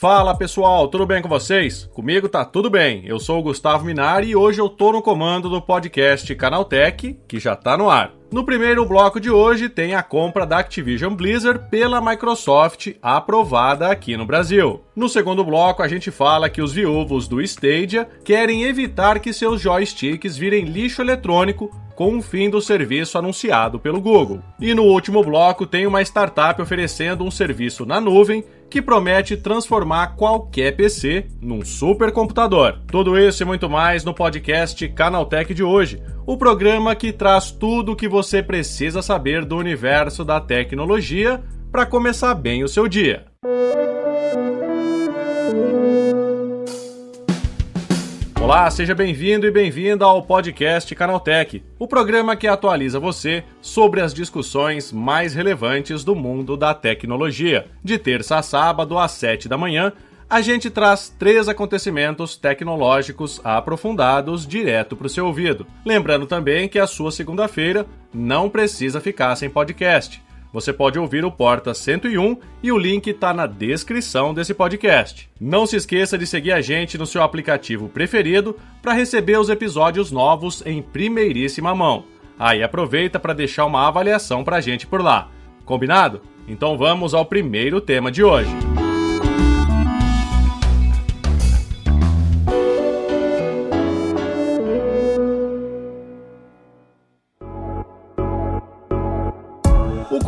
Fala pessoal, tudo bem com vocês? Comigo tá tudo bem. Eu sou o Gustavo Minari e hoje eu tô no comando do podcast Canaltech, que já tá no ar. No primeiro bloco de hoje tem a compra da Activision Blizzard pela Microsoft aprovada aqui no Brasil. No segundo bloco a gente fala que os viúvos do Stadia querem evitar que seus joysticks virem lixo eletrônico com o fim do serviço anunciado pelo Google. E no último bloco tem uma startup oferecendo um serviço na nuvem que promete transformar qualquer PC num supercomputador. Tudo isso e muito mais no podcast Canaltech de hoje, o programa que traz tudo o que você precisa saber do universo da tecnologia para começar bem o seu dia. Olá, seja bem-vindo e bem-vinda ao podcast Canaltech, o programa que atualiza você sobre as discussões mais relevantes do mundo da tecnologia. De terça a sábado, às 7 da manhã, a gente traz três acontecimentos tecnológicos aprofundados direto para o seu ouvido. Lembrando também que a sua segunda-feira não precisa ficar sem podcast você pode ouvir o Porta 101 e o link está na descrição desse podcast. Não se esqueça de seguir a gente no seu aplicativo preferido para receber os episódios novos em primeiríssima mão. Aí ah, aproveita para deixar uma avaliação para a gente por lá. Combinado? Então vamos ao primeiro tema de hoje.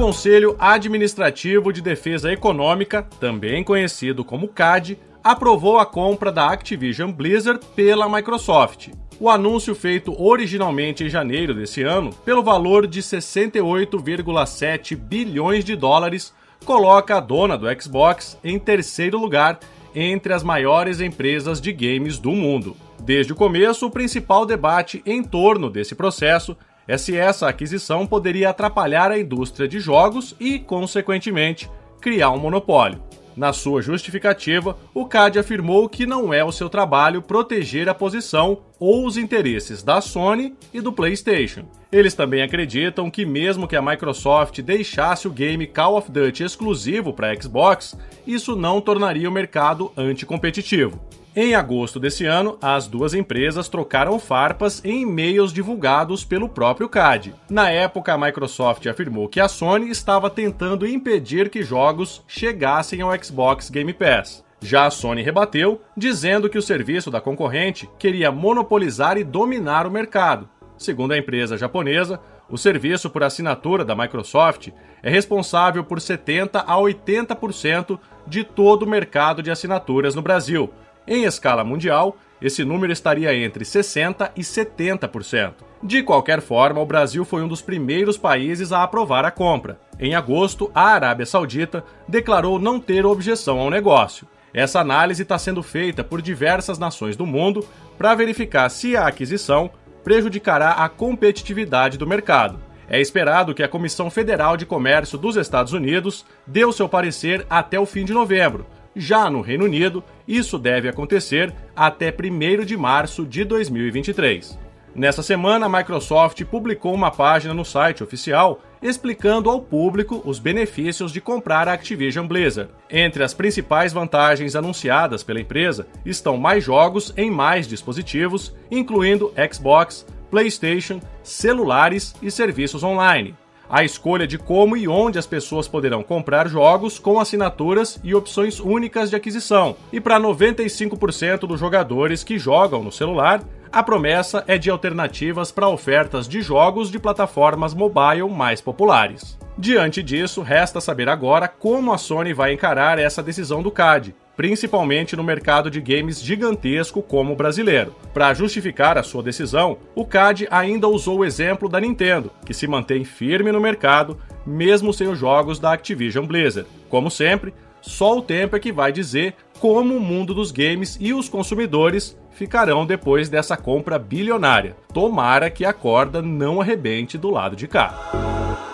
Conselho Administrativo de Defesa Econômica, também conhecido como CAD, aprovou a compra da Activision Blizzard pela Microsoft. O anúncio feito originalmente em janeiro desse ano, pelo valor de 68,7 bilhões de dólares, coloca a dona do Xbox em terceiro lugar entre as maiores empresas de games do mundo. Desde o começo, o principal debate em torno desse processo se essa aquisição poderia atrapalhar a indústria de jogos e, consequentemente, criar um monopólio. Na sua justificativa, o CAD afirmou que não é o seu trabalho proteger a posição ou os interesses da Sony e do PlayStation. Eles também acreditam que, mesmo que a Microsoft deixasse o game Call of Duty exclusivo para Xbox, isso não tornaria o mercado anticompetitivo. Em agosto desse ano, as duas empresas trocaram farpas em e-mails divulgados pelo próprio CAD. Na época, a Microsoft afirmou que a Sony estava tentando impedir que jogos chegassem ao Xbox Game Pass. Já a Sony rebateu, dizendo que o serviço da concorrente queria monopolizar e dominar o mercado. Segundo a empresa japonesa, o serviço por assinatura da Microsoft é responsável por 70 a 80% de todo o mercado de assinaturas no Brasil, em escala mundial, esse número estaria entre 60% e 70%. De qualquer forma, o Brasil foi um dos primeiros países a aprovar a compra. Em agosto, a Arábia Saudita declarou não ter objeção ao negócio. Essa análise está sendo feita por diversas nações do mundo para verificar se a aquisição prejudicará a competitividade do mercado. É esperado que a Comissão Federal de Comércio dos Estados Unidos dê o seu parecer até o fim de novembro, já no Reino Unido, isso deve acontecer até 1 de março de 2023. Nessa semana, a Microsoft publicou uma página no site oficial explicando ao público os benefícios de comprar a Activision Blizzard. Entre as principais vantagens anunciadas pela empresa estão mais jogos em mais dispositivos, incluindo Xbox, PlayStation, celulares e serviços online a escolha de como e onde as pessoas poderão comprar jogos com assinaturas e opções únicas de aquisição. E para 95% dos jogadores que jogam no celular, a promessa é de alternativas para ofertas de jogos de plataformas mobile mais populares. Diante disso, resta saber agora como a Sony vai encarar essa decisão do CAD, principalmente no mercado de games gigantesco como o brasileiro. Para justificar a sua decisão, o CAD ainda usou o exemplo da Nintendo, que se mantém firme no mercado, mesmo sem os jogos da Activision Blizzard. Como sempre, só o tempo é que vai dizer como o mundo dos games e os consumidores ficarão depois dessa compra bilionária. Tomara que a corda não arrebente do lado de cá.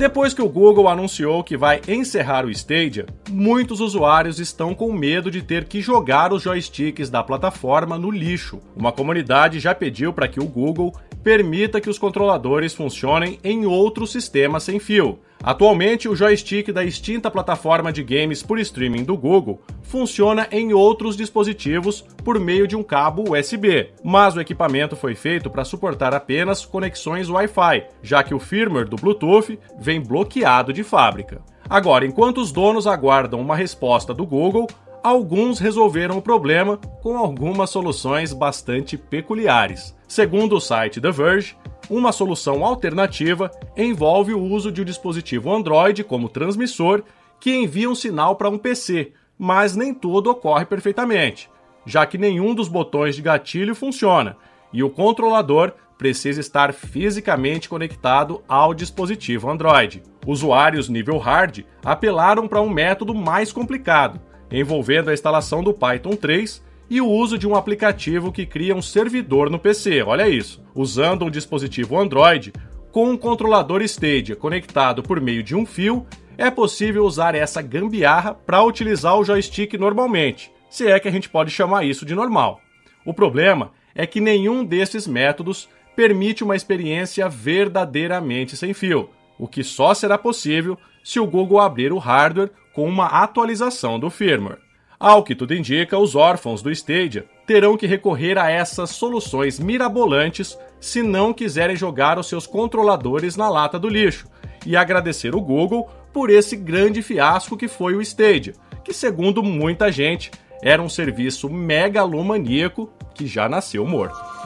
Depois que o Google anunciou que vai encerrar o Stadia, muitos usuários estão com medo de ter que jogar os joysticks da plataforma no lixo. Uma comunidade já pediu para que o Google permita que os controladores funcionem em outros sistemas sem fio. Atualmente, o joystick da extinta plataforma de games por streaming do Google funciona em outros dispositivos por meio de um cabo USB, mas o equipamento foi feito para suportar apenas conexões Wi-Fi, já que o firmware do Bluetooth vem bloqueado de fábrica. Agora, enquanto os donos aguardam uma resposta do Google, alguns resolveram o problema com algumas soluções bastante peculiares. Segundo o site The Verge, uma solução alternativa envolve o uso de um dispositivo Android como transmissor que envia um sinal para um PC, mas nem tudo ocorre perfeitamente, já que nenhum dos botões de gatilho funciona e o controlador precisa estar fisicamente conectado ao dispositivo Android. Usuários nível hard apelaram para um método mais complicado, envolvendo a instalação do Python 3 e o uso de um aplicativo que cria um servidor no PC. Olha isso. Usando um dispositivo Android com um controlador Stadia conectado por meio de um fio, é possível usar essa gambiarra para utilizar o joystick normalmente, se é que a gente pode chamar isso de normal. O problema é que nenhum desses métodos permite uma experiência verdadeiramente sem fio, o que só será possível se o Google abrir o hardware com uma atualização do firmware. Ao que tudo indica, os órfãos do Stadia terão que recorrer a essas soluções mirabolantes se não quiserem jogar os seus controladores na lata do lixo e agradecer o Google por esse grande fiasco que foi o Stadia, que segundo muita gente era um serviço megalomaníaco que já nasceu morto.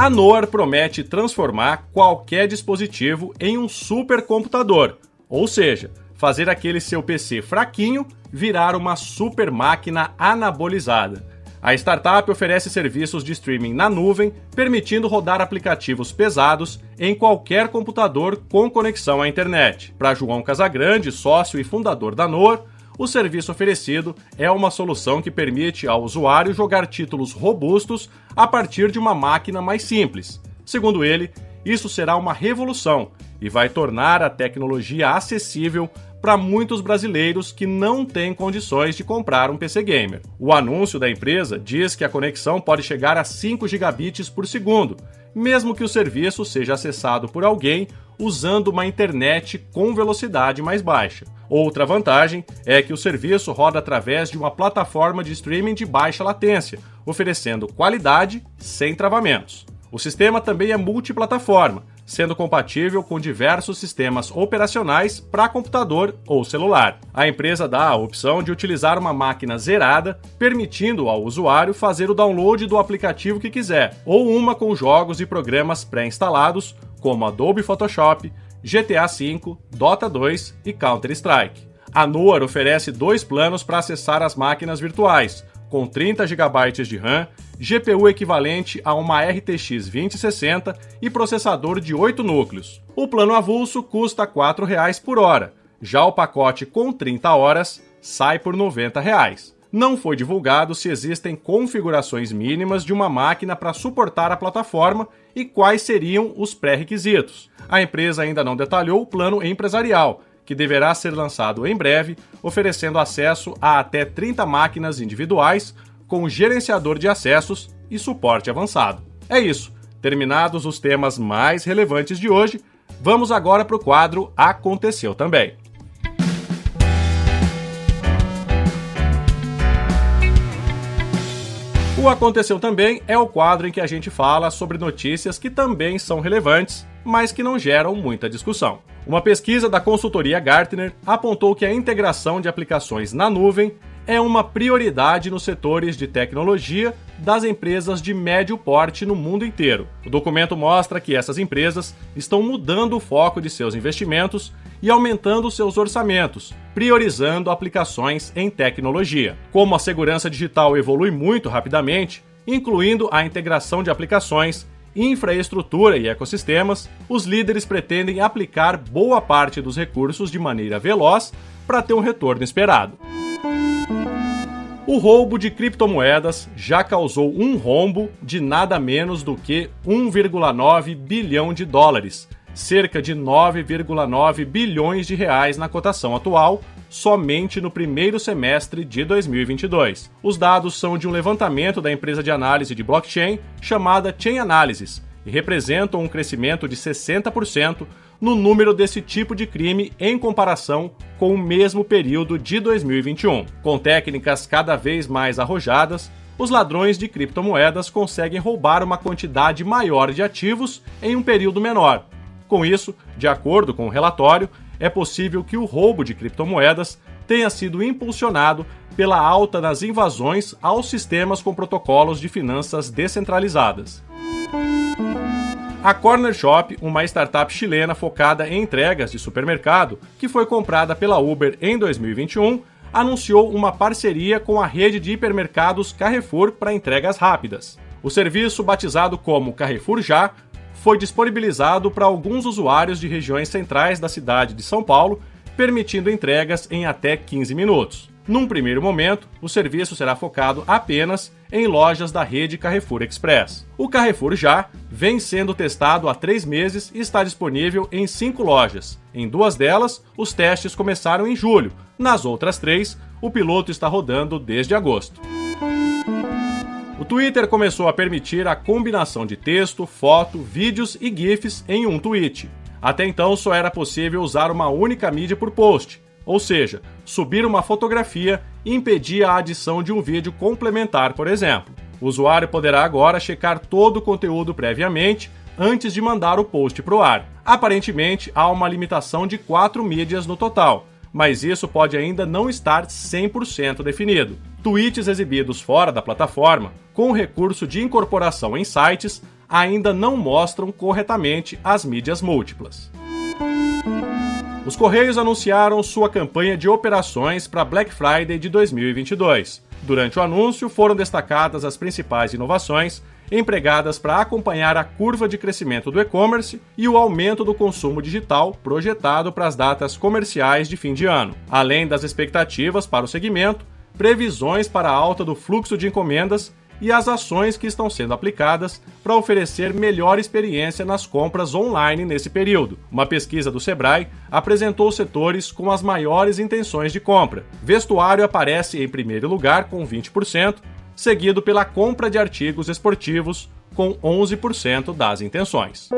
A Noar promete transformar qualquer dispositivo em um supercomputador, ou seja, fazer aquele seu PC fraquinho virar uma super máquina anabolizada. A startup oferece serviços de streaming na nuvem, permitindo rodar aplicativos pesados em qualquer computador com conexão à internet. Para João Casagrande, sócio e fundador da Noor, o serviço oferecido é uma solução que permite ao usuário jogar títulos robustos a partir de uma máquina mais simples. Segundo ele, isso será uma revolução e vai tornar a tecnologia acessível para muitos brasileiros que não têm condições de comprar um PC gamer. O anúncio da empresa diz que a conexão pode chegar a 5 gigabits por segundo, mesmo que o serviço seja acessado por alguém usando uma internet com velocidade mais baixa. Outra vantagem é que o serviço roda através de uma plataforma de streaming de baixa latência, oferecendo qualidade sem travamentos. O sistema também é multiplataforma, sendo compatível com diversos sistemas operacionais para computador ou celular. A empresa dá a opção de utilizar uma máquina zerada, permitindo ao usuário fazer o download do aplicativo que quiser, ou uma com jogos e programas pré-instalados, como Adobe Photoshop, GTA V, Dota 2 e Counter-Strike. A Noar oferece dois planos para acessar as máquinas virtuais, com 30 GB de RAM, GPU equivalente a uma RTX 2060 e processador de 8 núcleos. O plano avulso custa R$ 4,00 por hora, já o pacote com 30 horas sai por 90 reais. Não foi divulgado se existem configurações mínimas de uma máquina para suportar a plataforma e quais seriam os pré-requisitos. A empresa ainda não detalhou o plano empresarial, que deverá ser lançado em breve, oferecendo acesso a até 30 máquinas individuais com gerenciador de acessos e suporte avançado. É isso. Terminados os temas mais relevantes de hoje, vamos agora para o quadro Aconteceu também. O Aconteceu Também é o quadro em que a gente fala sobre notícias que também são relevantes, mas que não geram muita discussão. Uma pesquisa da consultoria Gartner apontou que a integração de aplicações na nuvem é uma prioridade nos setores de tecnologia das empresas de médio porte no mundo inteiro. O documento mostra que essas empresas estão mudando o foco de seus investimentos e aumentando seus orçamentos, priorizando aplicações em tecnologia. Como a segurança digital evolui muito rapidamente, incluindo a integração de aplicações, infraestrutura e ecossistemas, os líderes pretendem aplicar boa parte dos recursos de maneira veloz para ter um retorno esperado. O roubo de criptomoedas já causou um rombo de nada menos do que 1,9 bilhão de dólares, cerca de 9,9 bilhões de reais na cotação atual, somente no primeiro semestre de 2022. Os dados são de um levantamento da empresa de análise de blockchain chamada Chain Analysis e representam um crescimento de 60% no número desse tipo de crime em comparação com o mesmo período de 2021. Com técnicas cada vez mais arrojadas, os ladrões de criptomoedas conseguem roubar uma quantidade maior de ativos em um período menor. Com isso, de acordo com o relatório, é possível que o roubo de criptomoedas tenha sido impulsionado pela alta nas invasões aos sistemas com protocolos de finanças descentralizadas. A Corner Shop, uma startup chilena focada em entregas de supermercado, que foi comprada pela Uber em 2021, anunciou uma parceria com a rede de hipermercados Carrefour para entregas rápidas. O serviço, batizado como Carrefour Já, foi disponibilizado para alguns usuários de regiões centrais da cidade de São Paulo, permitindo entregas em até 15 minutos. Num primeiro momento, o serviço será focado apenas em lojas da rede Carrefour Express. O Carrefour Já vem sendo testado há três meses e está disponível em cinco lojas. Em duas delas, os testes começaram em julho. Nas outras três, o piloto está rodando desde agosto. Twitter começou a permitir a combinação de texto, foto, vídeos e GIFs em um tweet. Até então só era possível usar uma única mídia por post, ou seja, subir uma fotografia impedia a adição de um vídeo complementar, por exemplo. O usuário poderá agora checar todo o conteúdo previamente antes de mandar o post para o ar. Aparentemente, há uma limitação de quatro mídias no total, mas isso pode ainda não estar 100% definido. Tweets exibidos fora da plataforma, com recurso de incorporação em sites, ainda não mostram corretamente as mídias múltiplas. Os Correios anunciaram sua campanha de operações para Black Friday de 2022. Durante o anúncio, foram destacadas as principais inovações empregadas para acompanhar a curva de crescimento do e-commerce e o aumento do consumo digital projetado para as datas comerciais de fim de ano, além das expectativas para o segmento, previsões para a alta do fluxo de encomendas e as ações que estão sendo aplicadas para oferecer melhor experiência nas compras online nesse período. Uma pesquisa do Sebrae apresentou setores com as maiores intenções de compra. Vestuário aparece em primeiro lugar com 20%, seguido pela compra de artigos esportivos com 11% das intenções.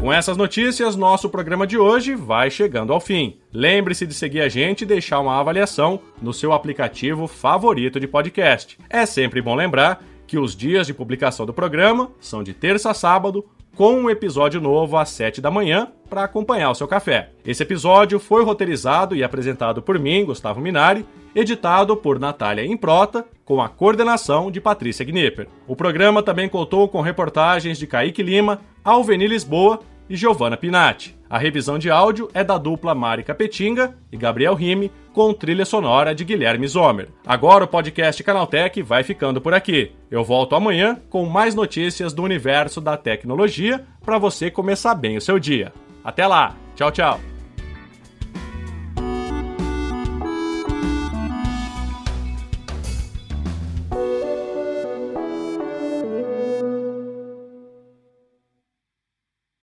Com essas notícias, nosso programa de hoje vai chegando ao fim. Lembre-se de seguir a gente e deixar uma avaliação no seu aplicativo favorito de podcast. É sempre bom lembrar que os dias de publicação do programa são de terça a sábado, com um episódio novo às 7 da manhã para acompanhar o seu café. Esse episódio foi roteirizado e apresentado por mim, Gustavo Minari, editado por Natália Improta, com a coordenação de Patrícia Gnipper. O programa também contou com reportagens de Kaique Lima, Alveni Lisboa e Giovanna Pinatti. A revisão de áudio é da dupla Mari Capetinga e Gabriel Rime, com trilha sonora de Guilherme Zomer. Agora o podcast Canaltech vai ficando por aqui. Eu volto amanhã com mais notícias do universo da tecnologia para você começar bem o seu dia. Até lá. Tchau, tchau.